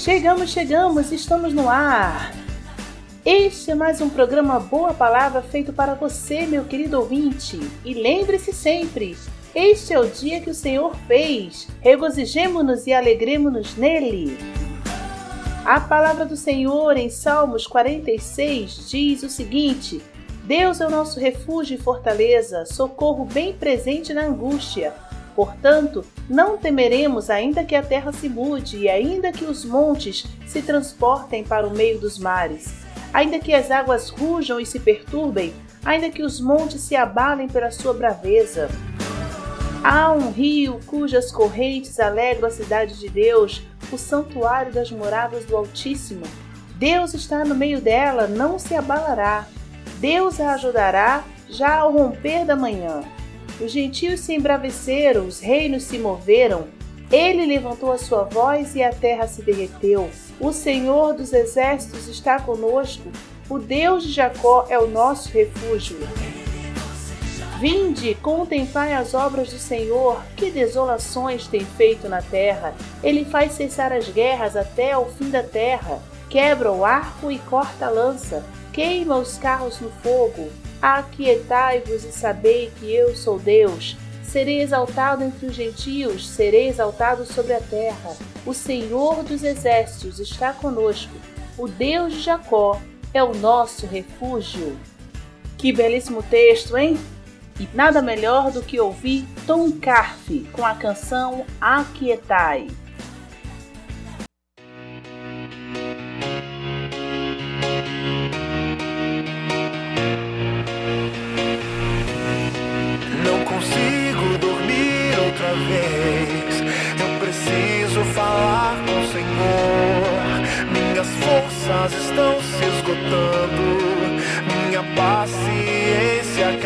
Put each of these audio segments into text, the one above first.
Chegamos, chegamos, estamos no ar. Este é mais um programa Boa Palavra feito para você, meu querido ouvinte. E lembre-se sempre: este é o dia que o Senhor fez. Regozijemo-nos e alegremos-nos nele. A palavra do Senhor em Salmos 46 diz o seguinte: Deus é o nosso refúgio e fortaleza, socorro bem presente na angústia. Portanto, não temeremos, ainda que a terra se mude e ainda que os montes se transportem para o meio dos mares, ainda que as águas rujam e se perturbem, ainda que os montes se abalem pela sua braveza. Há um rio cujas correntes alegram a cidade de Deus, o santuário das moradas do Altíssimo. Deus está no meio dela, não se abalará. Deus a ajudará já ao romper da manhã. Os gentios se embraveceram, os reinos se moveram. Ele levantou a sua voz e a terra se derreteu. O Senhor dos exércitos está conosco. O Deus de Jacó é o nosso refúgio. Vinde, contemplai as obras do Senhor, que desolações tem feito na terra. Ele faz cessar as guerras até ao fim da terra. Quebra o arco e corta a lança. Queima os carros no fogo. Aquietai-vos e sabei que eu sou Deus. Serei exaltado entre os gentios, serei exaltado sobre a terra. O Senhor dos exércitos está conosco. O Deus de Jacó é o nosso refúgio. Que belíssimo texto, hein? E nada melhor do que ouvir Tom Carfe com a canção Aquietai.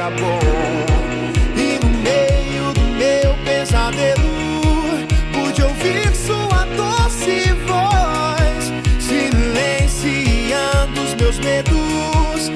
Acabou. E no meio do meu pesadelo, pude ouvir sua doce voz, silenciando os meus medos.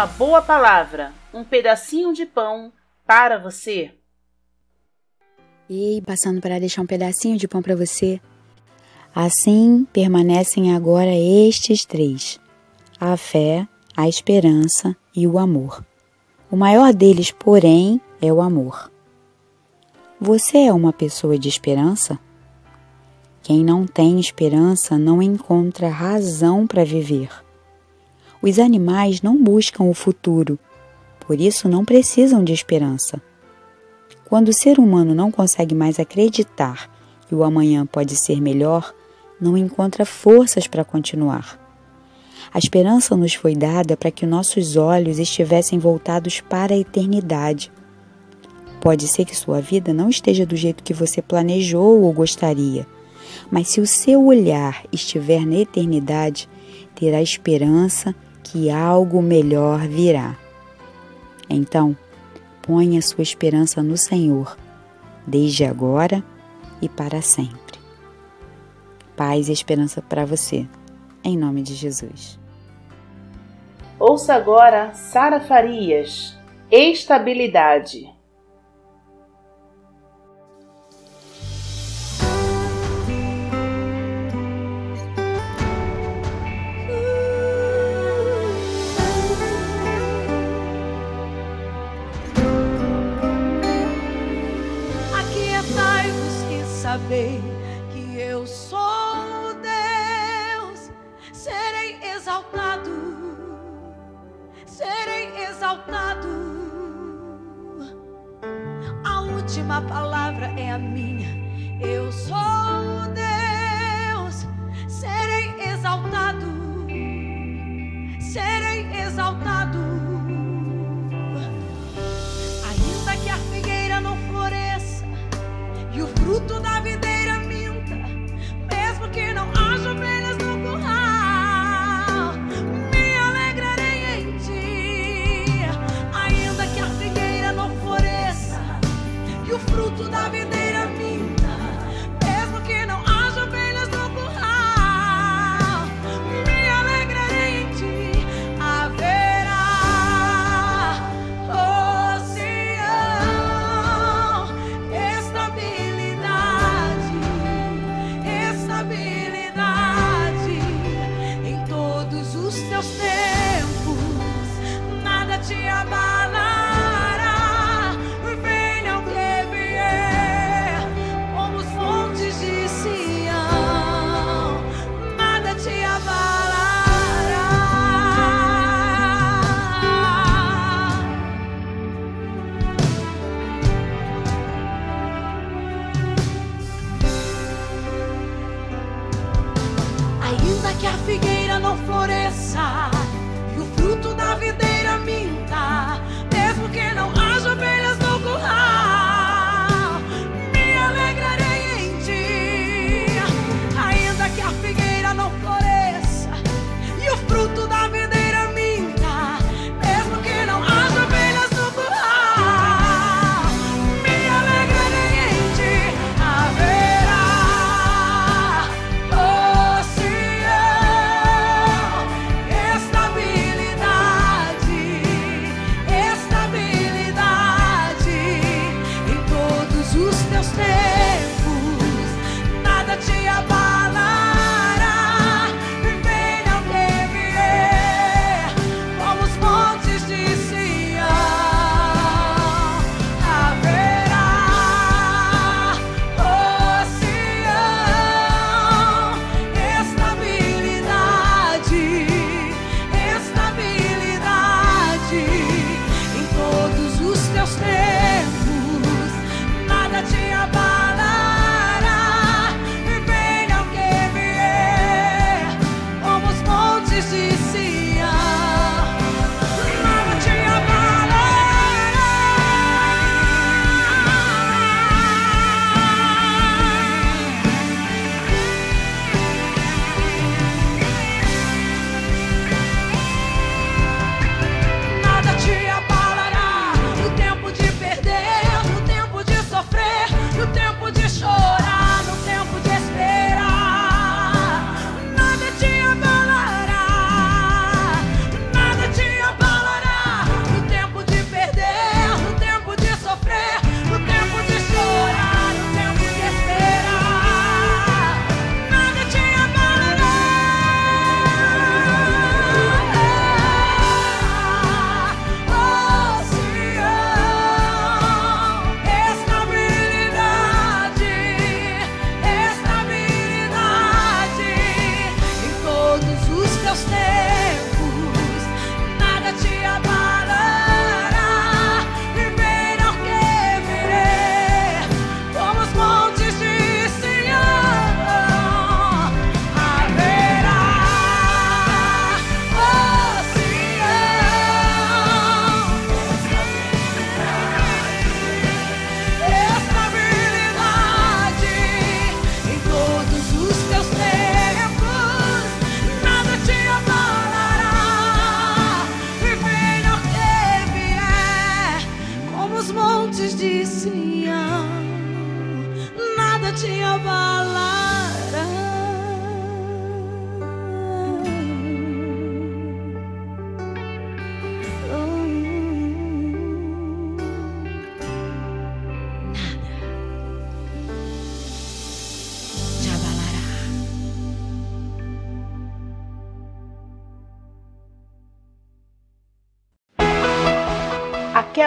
Uma boa palavra, um pedacinho de pão para você. Ei, passando para deixar um pedacinho de pão para você. Assim permanecem agora estes três: a fé, a esperança e o amor. O maior deles, porém, é o amor. Você é uma pessoa de esperança? Quem não tem esperança não encontra razão para viver. Os animais não buscam o futuro, por isso não precisam de esperança. Quando o ser humano não consegue mais acreditar que o amanhã pode ser melhor, não encontra forças para continuar. A esperança nos foi dada para que nossos olhos estivessem voltados para a eternidade. Pode ser que sua vida não esteja do jeito que você planejou ou gostaria, mas se o seu olhar estiver na eternidade, terá esperança que algo melhor virá. Então, ponha sua esperança no Senhor, desde agora e para sempre. Paz e esperança para você, em nome de Jesus. Ouça agora Sara Farias, Estabilidade.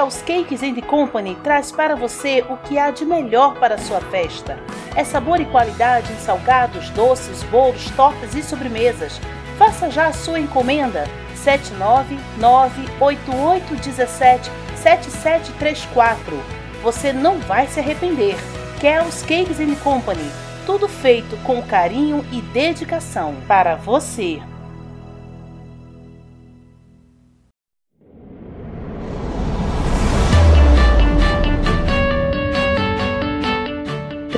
Kel's Cakes and Company traz para você o que há de melhor para a sua festa. É sabor e qualidade em salgados, doces, bolos, tortas e sobremesas. Faça já a sua encomenda 79988177734. Você não vai se arrepender. Kel's Cakes and Company. Tudo feito com carinho e dedicação para você.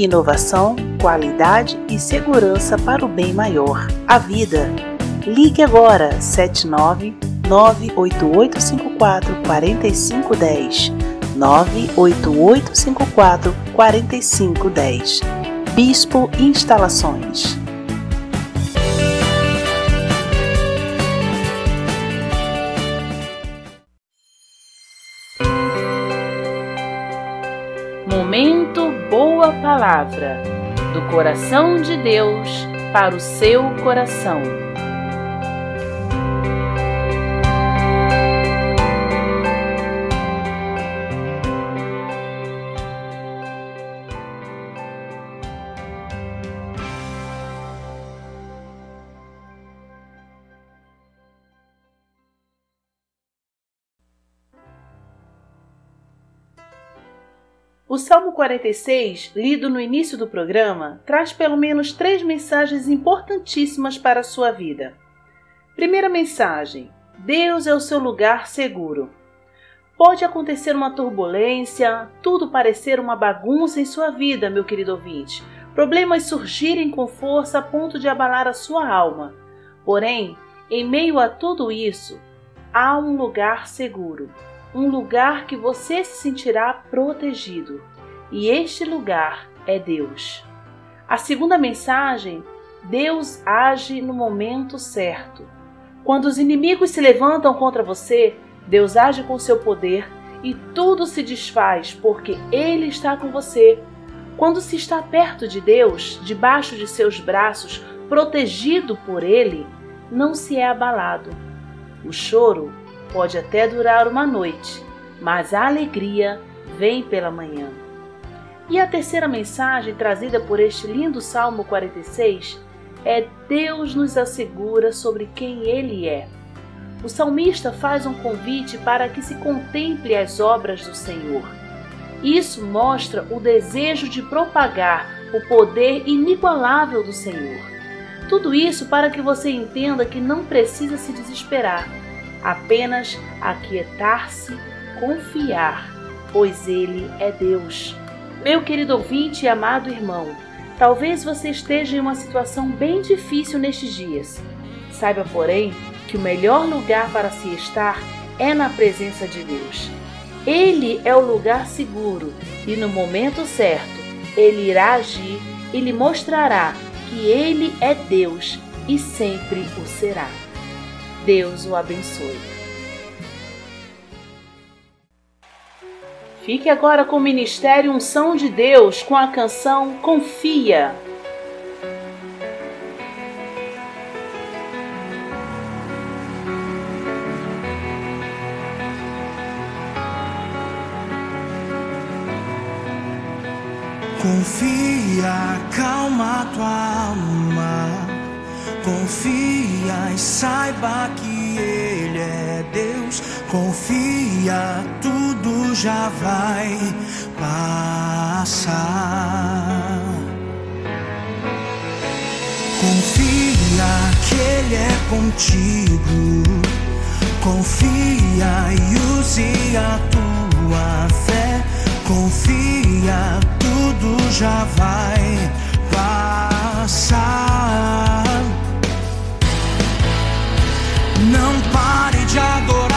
Inovação, qualidade e segurança para o bem maior, a vida. Ligue agora 79 98854 4510 98854 4510 Bispo Instalações Boa Palavra do coração de Deus para o seu coração. O Salmo 46, lido no início do programa, traz pelo menos três mensagens importantíssimas para a sua vida. Primeira mensagem: Deus é o seu lugar seguro. Pode acontecer uma turbulência, tudo parecer uma bagunça em sua vida, meu querido ouvinte. Problemas surgirem com força a ponto de abalar a sua alma. Porém, em meio a tudo isso, há um lugar seguro um lugar que você se sentirá protegido. E este lugar é Deus. A segunda mensagem: Deus age no momento certo. Quando os inimigos se levantam contra você, Deus age com seu poder e tudo se desfaz porque Ele está com você. Quando se está perto de Deus, debaixo de seus braços, protegido por Ele, não se é abalado. O choro pode até durar uma noite, mas a alegria vem pela manhã. E a terceira mensagem trazida por este lindo Salmo 46 é Deus nos assegura sobre quem Ele é. O salmista faz um convite para que se contemple as obras do Senhor. Isso mostra o desejo de propagar o poder inigualável do Senhor. Tudo isso para que você entenda que não precisa se desesperar apenas aquietar-se, confiar, pois Ele é Deus. Meu querido ouvinte e amado irmão, talvez você esteja em uma situação bem difícil nestes dias. Saiba, porém, que o melhor lugar para se estar é na presença de Deus. Ele é o lugar seguro e no momento certo ele irá agir e lhe mostrará que ele é Deus e sempre o será. Deus o abençoe. Fique agora com o Ministério Unção de Deus com a canção Confia. Confia, calma tua alma. Confia e saiba que Ele é Deus. Confia, tudo já vai passar. Confia que Ele é contigo. Confia e use a tua fé. Confia, tudo já vai passar. Pare de adorar.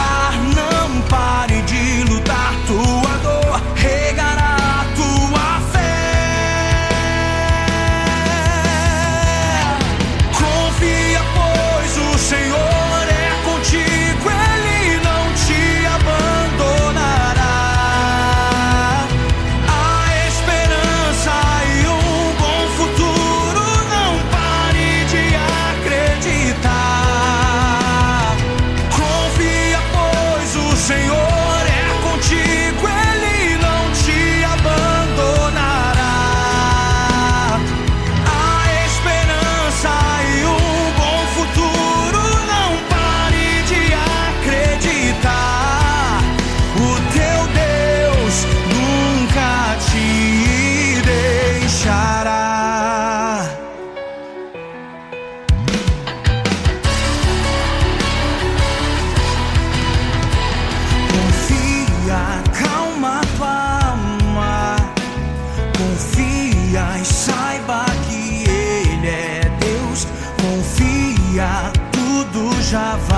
saiba que Ele é Deus. Confia, tudo já vai.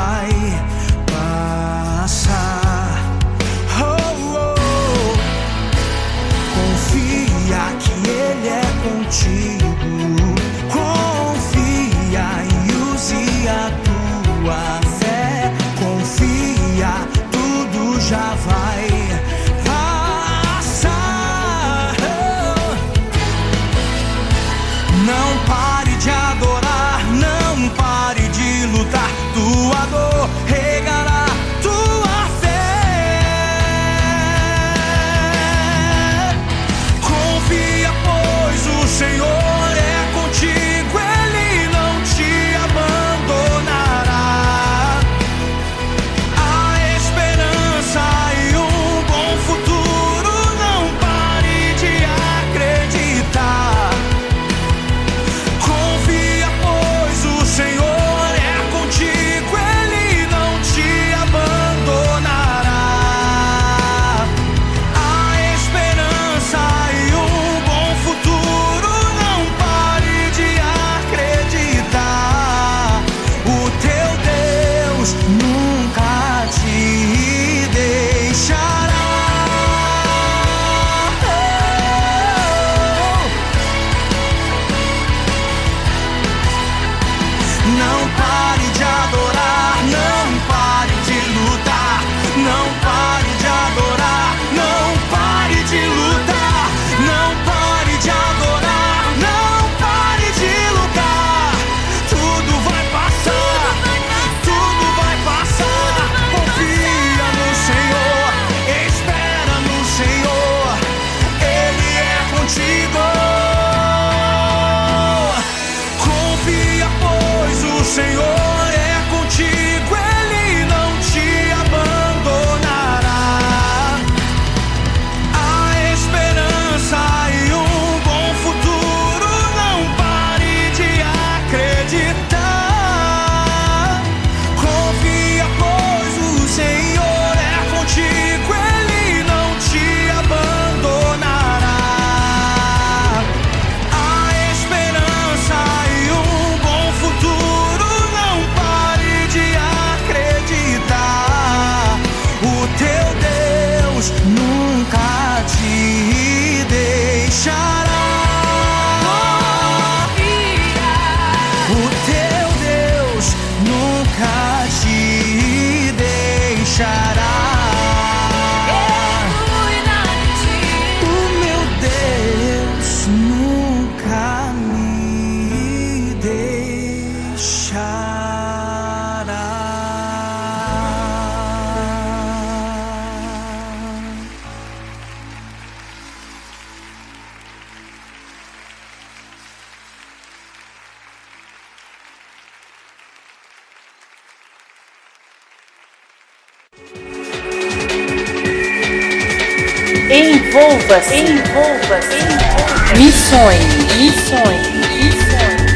Envolva-se. Envolva-se. Envolva missões. Missões. Missões.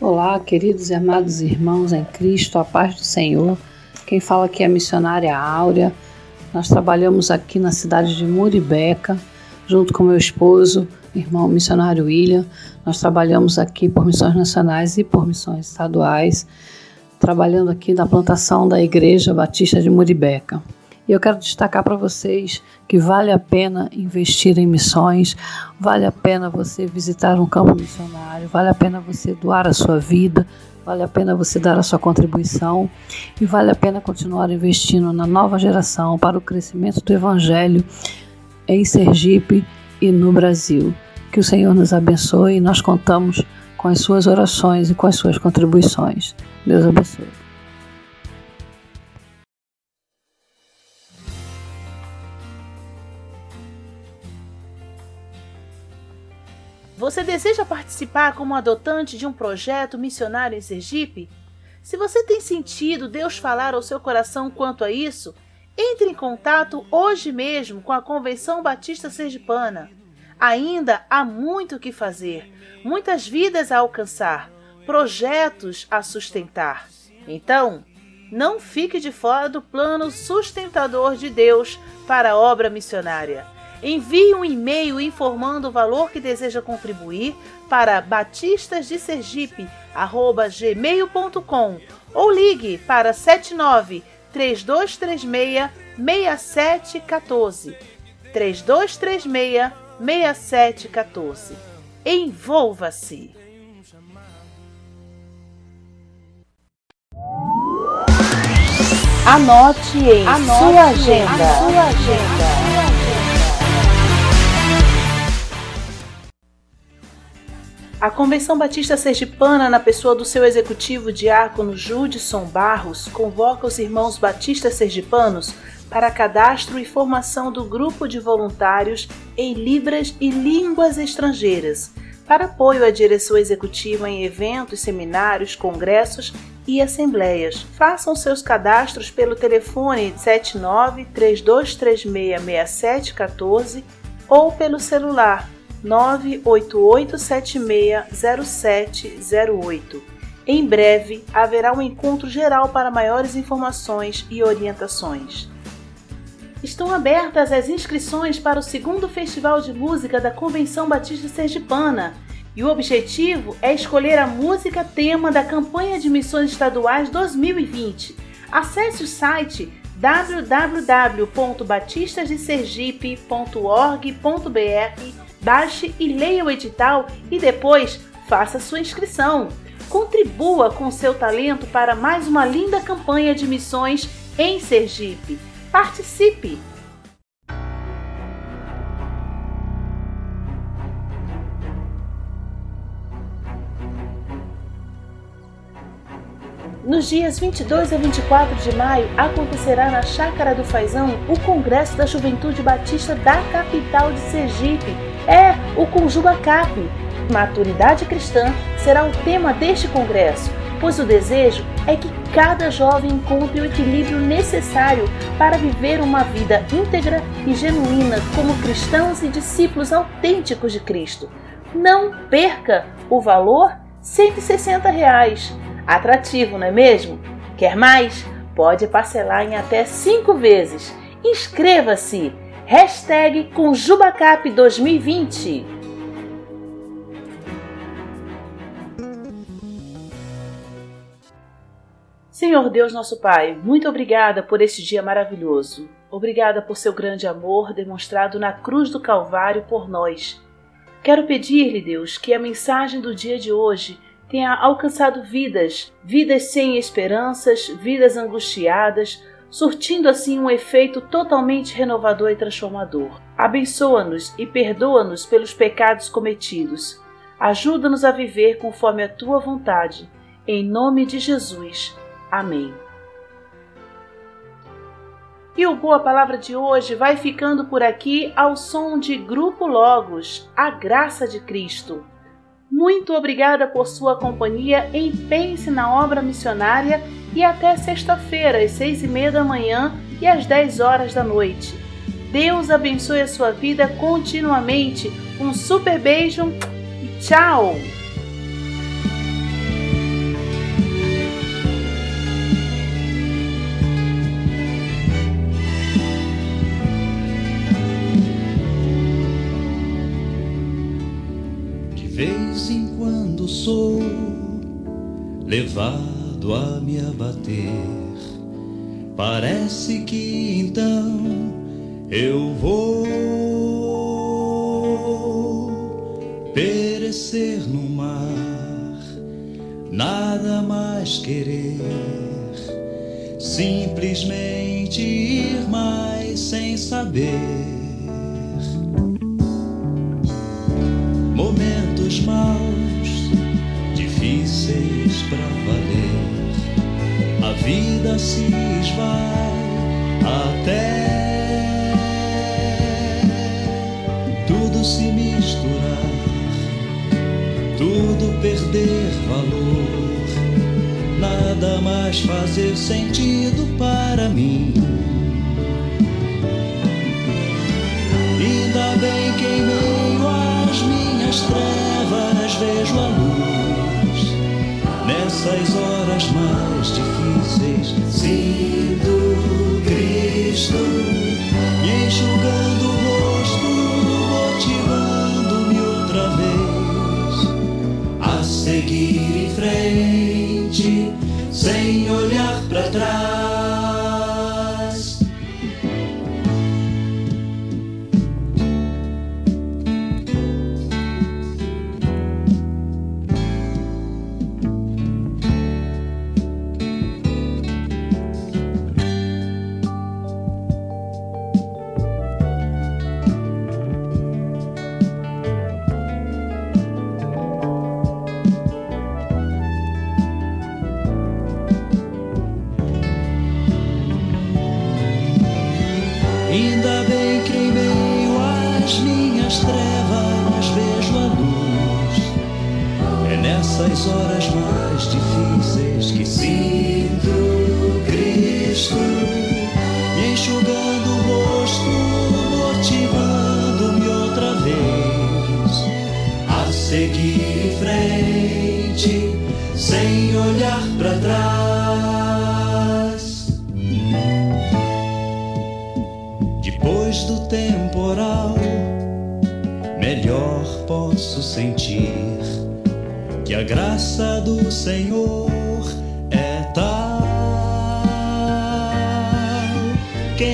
Olá, queridos e amados irmãos em Cristo, a paz do Senhor. Quem fala aqui é a missionária Áurea. Nós trabalhamos aqui na cidade de Muribeca, junto com meu esposo, irmão missionário William. Nós trabalhamos aqui por missões nacionais e por missões estaduais trabalhando aqui na plantação da Igreja Batista de Muribeca. E eu quero destacar para vocês que vale a pena investir em missões, vale a pena você visitar um campo missionário, vale a pena você doar a sua vida, vale a pena você dar a sua contribuição e vale a pena continuar investindo na nova geração para o crescimento do Evangelho em Sergipe e no Brasil. Que o Senhor nos abençoe e nós contamos com as suas orações e com as suas contribuições. Deus abençoe. Você deseja participar como adotante de um projeto missionário em Sergipe? Se você tem sentido Deus falar ao seu coração quanto a isso, entre em contato hoje mesmo com a Convenção Batista Sergipana. Ainda há muito o que fazer, muitas vidas a alcançar, projetos a sustentar. Então, não fique de fora do plano sustentador de Deus para a obra missionária. Envie um e-mail informando o valor que deseja contribuir para batistasdesergipe@gmail.com ou ligue para 79 3236 6714. 3236 6714. Envolva-se. Anote em Anote sua agenda. Sua agenda. A Convenção Batista Sergipana, na pessoa do seu executivo diácono Judson Barros, convoca os irmãos batistas sergipanos para cadastro e formação do grupo de voluntários em Libras e Línguas Estrangeiras, para apoio à direção executiva em eventos, seminários, congressos e assembleias. Façam seus cadastros pelo telefone 79 3236 6714 ou pelo celular 988760708. Em breve haverá um encontro geral para maiores informações e orientações. Estão abertas as inscrições para o segundo Festival de Música da Convenção Batista Sergipana e o objetivo é escolher a música tema da campanha de missões estaduais 2020. Acesse o site www.batistasdesergipe.org.br Baixe e leia o edital e depois faça sua inscrição. Contribua com seu talento para mais uma linda campanha de missões em Sergipe. Participe! Nos dias 22 a 24 de maio acontecerá na Chácara do Faisão o Congresso da Juventude Batista da capital de Sergipe é o Conjuga Cap. Maturidade cristã será o tema deste congresso, pois o desejo é que cada jovem encontre o equilíbrio necessário para viver uma vida íntegra e genuína como cristãos e discípulos autênticos de Cristo. Não perca o valor 160 reais. Atrativo, não é mesmo? Quer mais? Pode parcelar em até cinco vezes. Inscreva-se! Hashtag Conjubacap 2020. Senhor Deus, nosso Pai, muito obrigada por este dia maravilhoso. Obrigada por seu grande amor demonstrado na cruz do Calvário por nós. Quero pedir-lhe, Deus, que a mensagem do dia de hoje tenha alcançado vidas, vidas sem esperanças, vidas angustiadas, surtindo assim um efeito totalmente renovador e transformador. Abençoa-nos e perdoa-nos pelos pecados cometidos. Ajuda-nos a viver conforme a tua vontade. Em nome de Jesus. Amém. E o Boa Palavra de hoje vai ficando por aqui ao som de Grupo Logos, a graça de Cristo. Muito obrigada por sua companhia. Empenhe-se na obra missionária e até sexta-feira, às seis e meia da manhã e às dez horas da noite. Deus abençoe a sua vida continuamente. Um super beijo e tchau! Sou levado a me abater. Parece que então eu vou perecer no mar, nada mais querer, simplesmente ir mais sem saber. Perder valor, nada mais fazer sentido para mim. Ainda bem que em meio às minhas trevas vejo a luz. Nessas horas mais difíceis, sinto Cristo olhar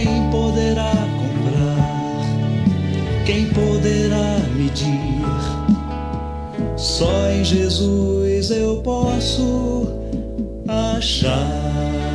Quem poderá comprar? Quem poderá medir? Só em Jesus eu posso achar.